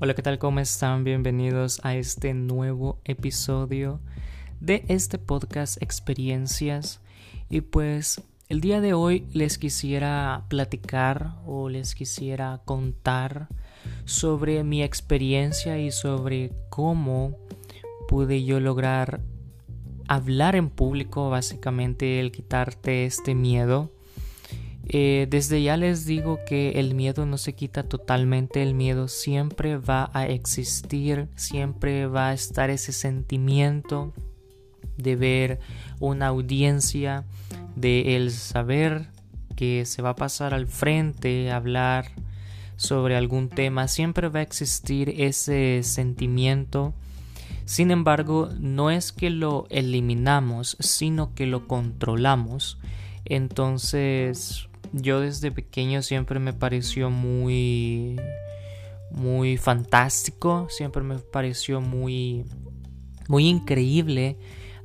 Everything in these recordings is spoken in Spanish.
Hola, ¿qué tal? ¿Cómo están? Bienvenidos a este nuevo episodio de este podcast Experiencias. Y pues el día de hoy les quisiera platicar o les quisiera contar sobre mi experiencia y sobre cómo pude yo lograr hablar en público, básicamente el quitarte este miedo eh, desde ya les digo que el miedo no se quita totalmente, el miedo siempre va a existir, siempre va a estar ese sentimiento de ver una audiencia, de el saber que se va a pasar al frente, hablar sobre algún tema, siempre va a existir ese sentimiento. Sin embargo, no es que lo eliminamos, sino que lo controlamos. Entonces, yo desde pequeño siempre me pareció muy muy fantástico, siempre me pareció muy muy increíble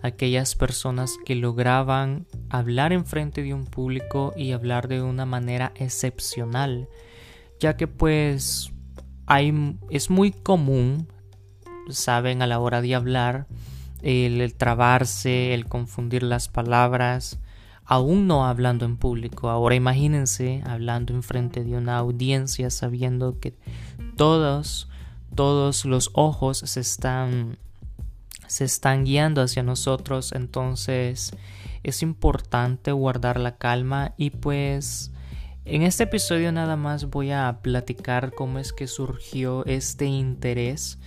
aquellas personas que lograban hablar en frente de un público y hablar de una manera excepcional, ya que pues hay, es muy común, saben, a la hora de hablar, el trabarse, el confundir las palabras, aún no hablando en público. Ahora imagínense hablando en frente de una audiencia sabiendo que todos, todos los ojos se están, se están guiando hacia nosotros. Entonces es importante guardar la calma y pues en este episodio nada más voy a platicar cómo es que surgió este interés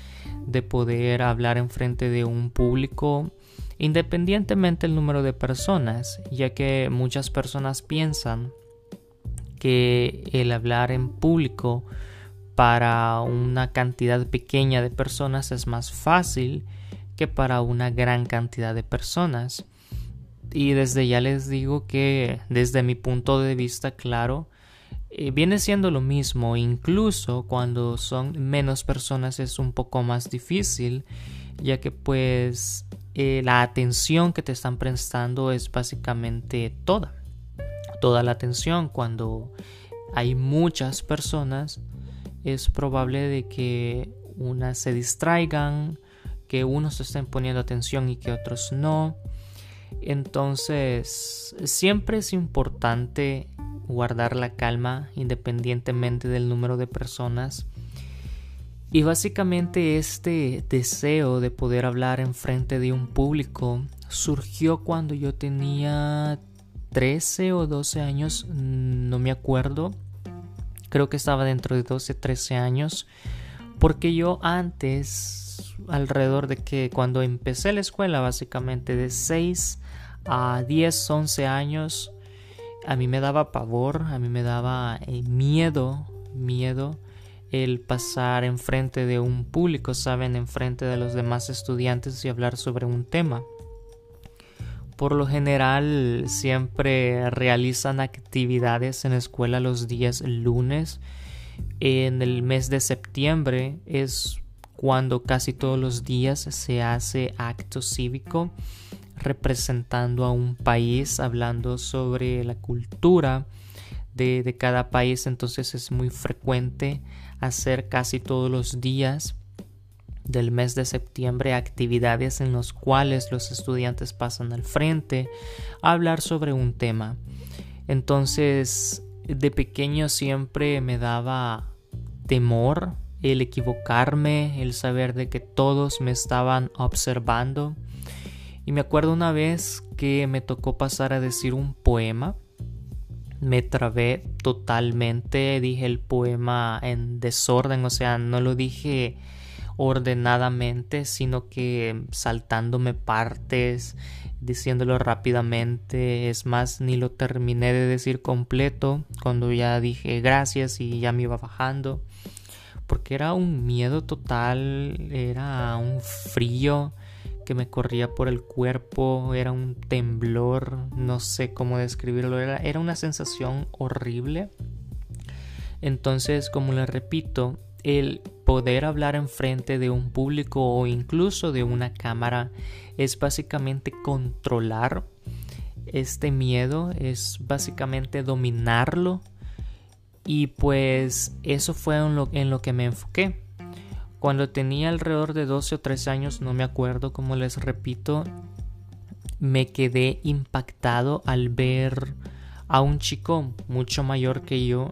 de poder hablar en frente de un público independientemente el número de personas, ya que muchas personas piensan que el hablar en público para una cantidad pequeña de personas es más fácil que para una gran cantidad de personas. Y desde ya les digo que desde mi punto de vista claro, eh, viene siendo lo mismo, incluso cuando son menos personas es un poco más difícil, ya que pues eh, la atención que te están prestando es básicamente toda. Toda la atención. Cuando hay muchas personas, es probable de que unas se distraigan, que unos estén poniendo atención y que otros no. Entonces, siempre es importante guardar la calma independientemente del número de personas y básicamente este deseo de poder hablar en frente de un público surgió cuando yo tenía 13 o 12 años, no me acuerdo. Creo que estaba dentro de 12, 13 años. Porque yo antes, alrededor de que cuando empecé la escuela, básicamente de 6 a 10, 11 años, a mí me daba pavor, a mí me daba eh, miedo, miedo el pasar enfrente de un público, saben, enfrente de los demás estudiantes y hablar sobre un tema. Por lo general siempre realizan actividades en la escuela los días lunes. En el mes de septiembre es cuando casi todos los días se hace acto cívico representando a un país, hablando sobre la cultura de, de cada país. Entonces es muy frecuente hacer casi todos los días del mes de septiembre actividades en las cuales los estudiantes pasan al frente a hablar sobre un tema. Entonces, de pequeño siempre me daba temor el equivocarme, el saber de que todos me estaban observando. Y me acuerdo una vez que me tocó pasar a decir un poema me trabé totalmente, dije el poema en desorden, o sea, no lo dije ordenadamente, sino que saltándome partes, diciéndolo rápidamente, es más, ni lo terminé de decir completo cuando ya dije gracias y ya me iba bajando, porque era un miedo total, era un frío, que me corría por el cuerpo, era un temblor, no sé cómo describirlo, era, era una sensación horrible. Entonces, como le repito, el poder hablar enfrente de un público o incluso de una cámara es básicamente controlar este miedo, es básicamente dominarlo y pues eso fue en lo, en lo que me enfoqué. Cuando tenía alrededor de 12 o 13 años, no me acuerdo, como les repito, me quedé impactado al ver a un chico mucho mayor que yo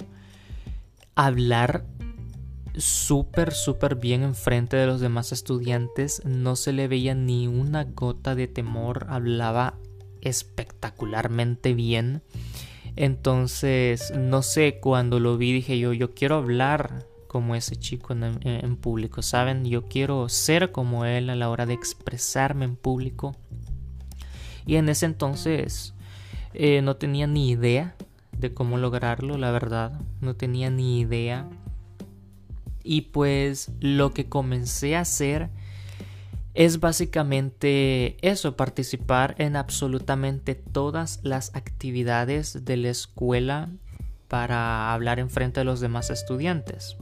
hablar súper, súper bien enfrente de los demás estudiantes. No se le veía ni una gota de temor. Hablaba espectacularmente bien. Entonces, no sé, cuando lo vi dije yo, yo quiero hablar como ese chico en, público, ¿saben? Yo quiero ser como él a la hora de expresarme en público. Y en ese entonces eh, no tenía ni idea de cómo lograrlo, la verdad. No tenía ni idea. Y pues lo que comencé a hacer es básicamente eso, participar en absolutamente todas las actividades de la escuela para hablar en frente de los demás estudiantes.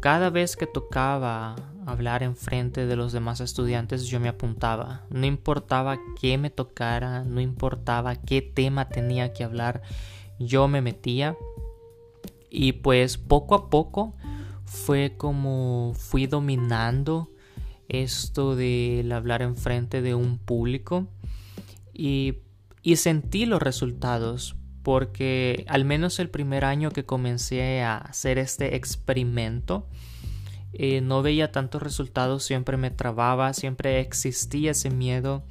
Cada vez que tocaba hablar en frente de los demás estudiantes yo me apuntaba. No importaba qué me tocara, no importaba qué tema tenía que hablar, yo me metía. Y pues poco a poco fue como fui dominando esto del hablar en frente de un público y, y sentí los resultados porque al menos el primer año que comencé a hacer este experimento eh, no veía tantos resultados, siempre me trababa, siempre existía ese miedo.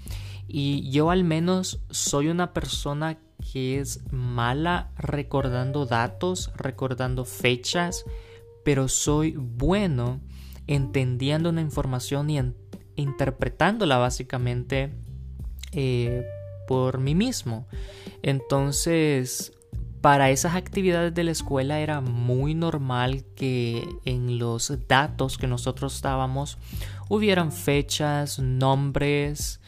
Y yo al menos soy una persona que es mala recordando datos, recordando fechas, pero soy bueno entendiendo una información y interpretándola básicamente eh, por mí mismo. Entonces, para esas actividades de la escuela era muy normal que en los datos que nosotros dábamos hubieran fechas, nombres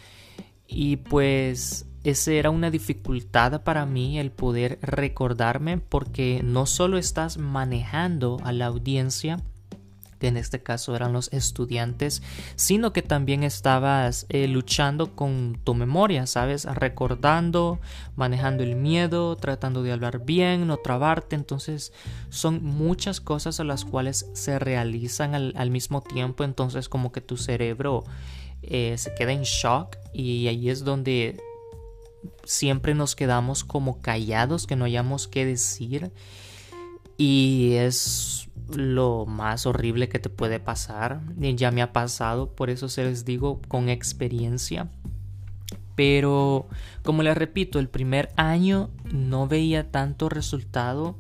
y pues esa era una dificultad para mí el poder recordarme porque no solo estás manejando a la audiencia que en este caso eran los estudiantes, sino que también estabas eh, luchando con tu memoria, ¿sabes? Recordando, manejando el miedo, tratando de hablar bien, no trabarte, entonces son muchas cosas a las cuales se realizan al, mismo tiempo, entonces como que tu cerebro eh, se queda en shock y ahí es donde siempre nos quedamos como callados, que no hayamos que decir. Y es lo más horrible que te puede pasar. Ya me ha pasado, por eso se les digo con experiencia. Pero, como les repito, el primer año no veía tanto resultado,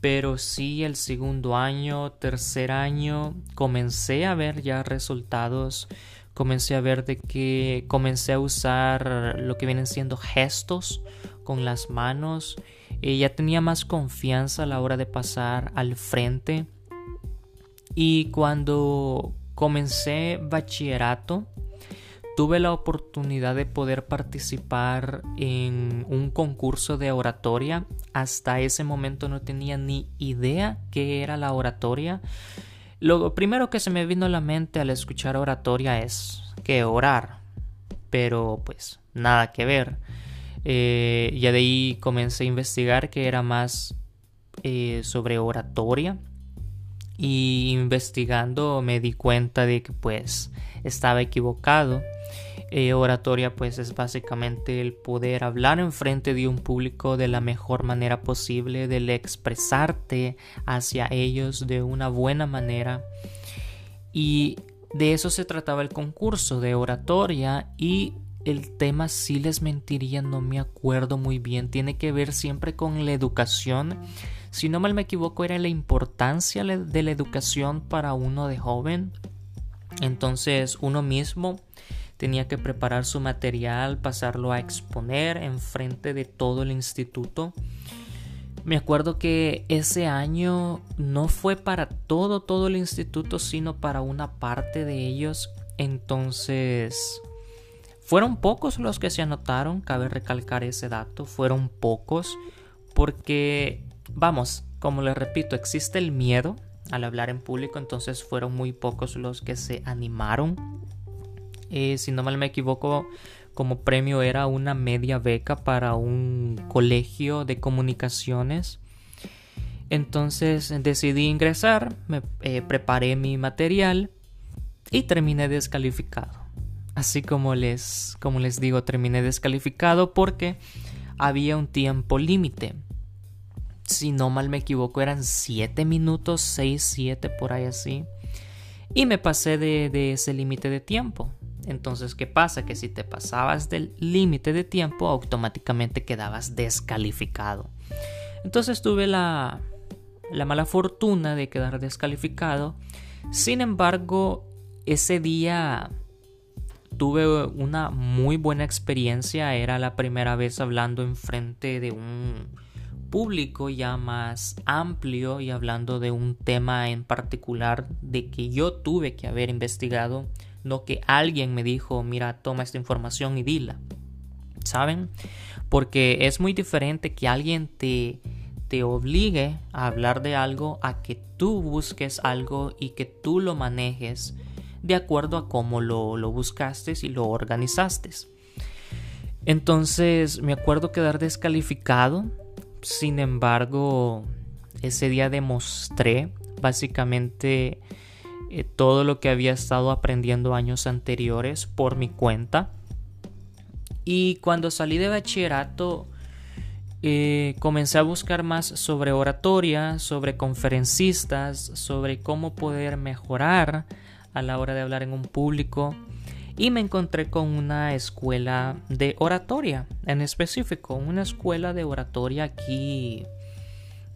pero sí el segundo año, tercer año, comencé a ver ya resultados. Comencé a ver de que comencé a usar lo que vienen siendo gestos con las manos. y ya tenía más confianza a la hora de pasar al frente y cuando comencé bachillerato, tuve la oportunidad de poder participar en un concurso de oratoria. Hasta ese momento no tenía ni idea qué era la oratoria. Lo primero que se me vino a la mente al escuchar oratoria es que orar, pero pues nada que ver. Eh, ya de ahí comencé a investigar que era más eh, sobre oratoria y investigando me di cuenta de que pues estaba equivocado. Eh, oratoria pues es básicamente el poder hablar en frente de un público de la mejor manera posible, del expresarte hacia ellos de una buena manera. Y de eso se trataba el concurso de oratoria y el tema si les mentiría no me acuerdo muy bien. Tiene que ver siempre con la educación si no mal me equivoco, era la importancia de la educación para uno de joven. Entonces uno mismo tenía que preparar su material, pasarlo a exponer en frente de todo el instituto. Me acuerdo que ese año no fue para todo, todo el instituto, sino para una parte de ellos. Entonces, fueron pocos los que se anotaron, cabe recalcar ese dato, fueron pocos, porque Vamos, como les repito, existe el miedo al hablar en público, entonces fueron muy pocos los que se animaron. Eh, si no mal me equivoco, como premio era una media beca para un colegio de comunicaciones. Entonces decidí ingresar, me eh, preparé mi material y terminé descalificado. Así como les, como les digo, terminé descalificado porque había un tiempo límite. Si no mal me equivoco, eran 7 minutos, 6, 7 por ahí así. Y me pasé de, de ese límite de tiempo. Entonces, ¿qué pasa? Que si te pasabas del límite de tiempo, automáticamente quedabas descalificado. Entonces tuve la, la mala fortuna de quedar descalificado. Sin embargo, ese día tuve una muy buena experiencia. Era la primera vez hablando en frente de un público ya más amplio y hablando de un tema en particular de que yo tuve que haber investigado, no que alguien me dijo, mira, toma esta información y dila. ¿Saben? Porque es muy diferente que alguien te te obligue a hablar de algo a que tú busques algo y que tú lo manejes de acuerdo a cómo lo, lo buscaste y lo organizaste. Entonces me acuerdo quedar descalificado. Sin embargo, ese día demostré básicamente eh, todo lo que había estado aprendiendo años anteriores por mi cuenta. Y cuando salí de bachillerato, eh, comencé a buscar más sobre oratoria, sobre conferencistas, sobre cómo poder mejorar a la hora de hablar en un público y me encontré con una escuela de oratoria en específico, una escuela de oratoria aquí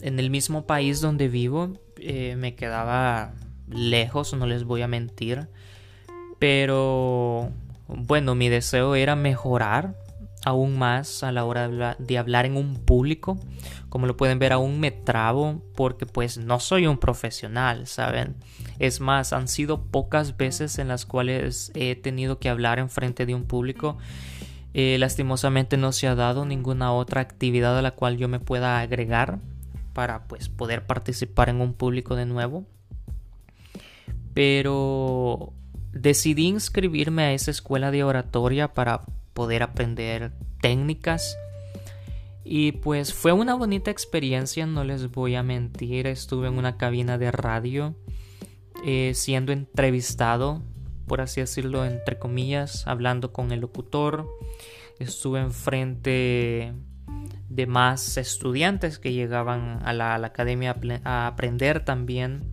en el mismo país donde vivo. Eh, me quedaba lejos, no les voy a mentir, pero bueno, mi deseo era mejorar aún más a la hora de hablar en un público. Como lo pueden ver, aún me trabo porque pues no soy un profesional, ¿saben? Es más, han sido pocas veces en las cuales he tenido que hablar en frente de un público. Eh, lastimosamente no se ha dado ninguna otra actividad a la cual yo me pueda agregar para pues poder participar en un público de nuevo. Pero decidí inscribirme a esa escuela de oratoria para poder aprender técnicas. Y pues fue una bonita experiencia, no les voy a mentir. Estuve en una cabina de radio eh, siendo entrevistado, por así decirlo, entre comillas, hablando con el locutor. Estuve enfrente de más estudiantes que llegaban a la, a la academia a aprender también.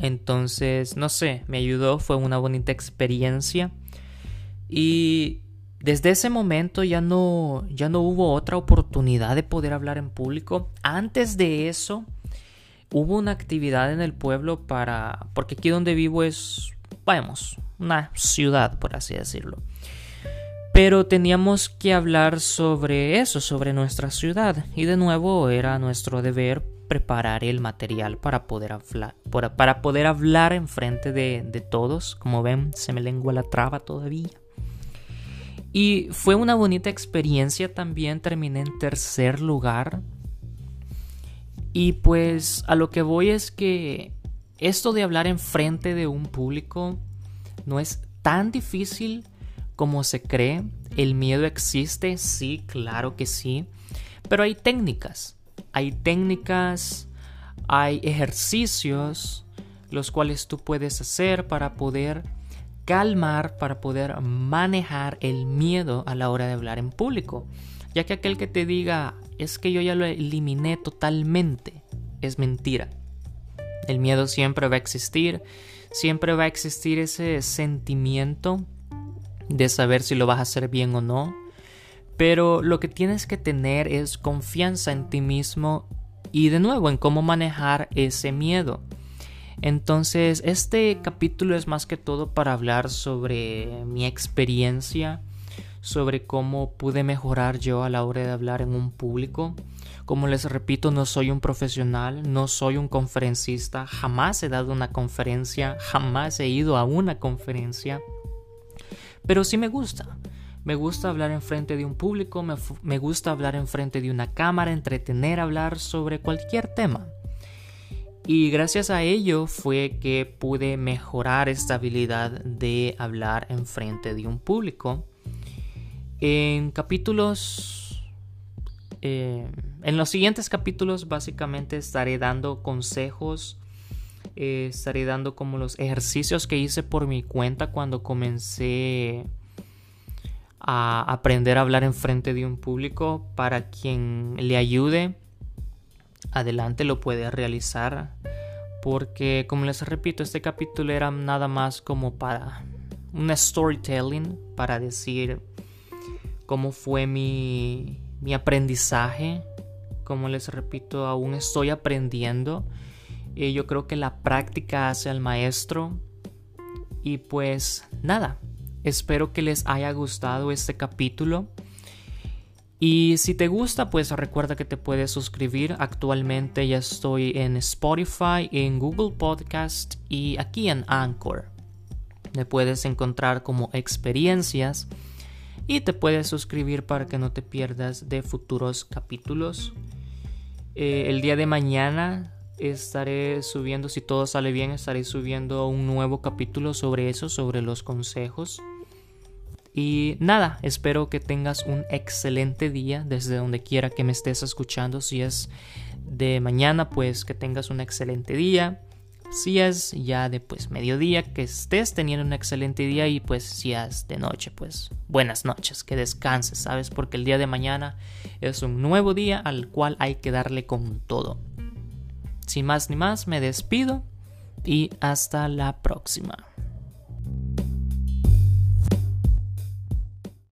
Entonces, no sé, me ayudó, fue una bonita experiencia. Y desde ese momento ya no, ya no hubo otra oportunidad de poder hablar en público. Antes de eso, hubo una actividad en el pueblo para... porque aquí donde vivo es, vamos, una ciudad, por así decirlo. Pero teníamos que hablar sobre eso, sobre nuestra ciudad. Y de nuevo era nuestro deber preparar el material para poder hablar, para poder hablar en frente de, de todos. Como ven, se me lengua la traba todavía. Y fue una bonita experiencia también, terminé en tercer lugar. Y pues a lo que voy es que esto de hablar en frente de un público no es tan difícil como se cree. El miedo existe, sí, claro que sí. Pero hay técnicas. Hay técnicas, hay ejercicios los cuales tú puedes hacer para poder calmar, para poder manejar el miedo a la hora de hablar en público. Ya que aquel que te diga, es que yo ya lo eliminé totalmente, es mentira. El miedo siempre va a existir, siempre va a existir ese sentimiento de saber si lo vas a hacer bien o no. Pero lo que tienes que tener es confianza en ti mismo y de nuevo en cómo manejar ese miedo. Entonces, este capítulo es más que todo para hablar sobre mi experiencia, sobre cómo pude mejorar yo a la hora de hablar en un público. Como les repito, no soy un profesional, no soy un conferencista, jamás he dado una conferencia, jamás he ido a una conferencia, pero sí me gusta. Me gusta hablar en frente de un público, me, me gusta hablar en frente de una cámara, entretener, hablar sobre cualquier tema. Y gracias a ello fue que pude mejorar esta habilidad de hablar en frente de un público. En capítulos... Eh, en los siguientes capítulos básicamente estaré dando consejos Eh, estaré dando como los ejercicios que hice por mi cuenta cuando comencé a aprender a hablar en frente de un público para quien le ayude adelante lo puede realizar porque como les repito este capítulo era nada más como para un storytelling para decir cómo fue mi, mi aprendizaje como les repito aún estoy aprendiendo y yo creo que la práctica hace al maestro y pues nada Espero que les haya gustado este capítulo. Y si te gusta, pues recuerda que te puedes suscribir. Actualmente ya estoy en Spotify, en Google Podcast y aquí en Anchor. Me puedes encontrar como experiencias y te puedes suscribir para que no te pierdas de futuros capítulos. Eh, el día de mañana estaré subiendo, si todo sale bien, estaré subiendo un nuevo capítulo sobre eso, sobre los consejos. Y nada, espero que tengas un excelente día desde donde quiera que me estés escuchando. Si es de mañana, pues que tengas un excelente día. Si es ya de pues mediodía, que estés teniendo un excelente día. Y pues si es de noche, pues buenas noches, que descanses, ¿sabes? Porque el día de mañana es un nuevo día al cual hay que darle con todo. Sin más ni más, me despido y hasta la próxima.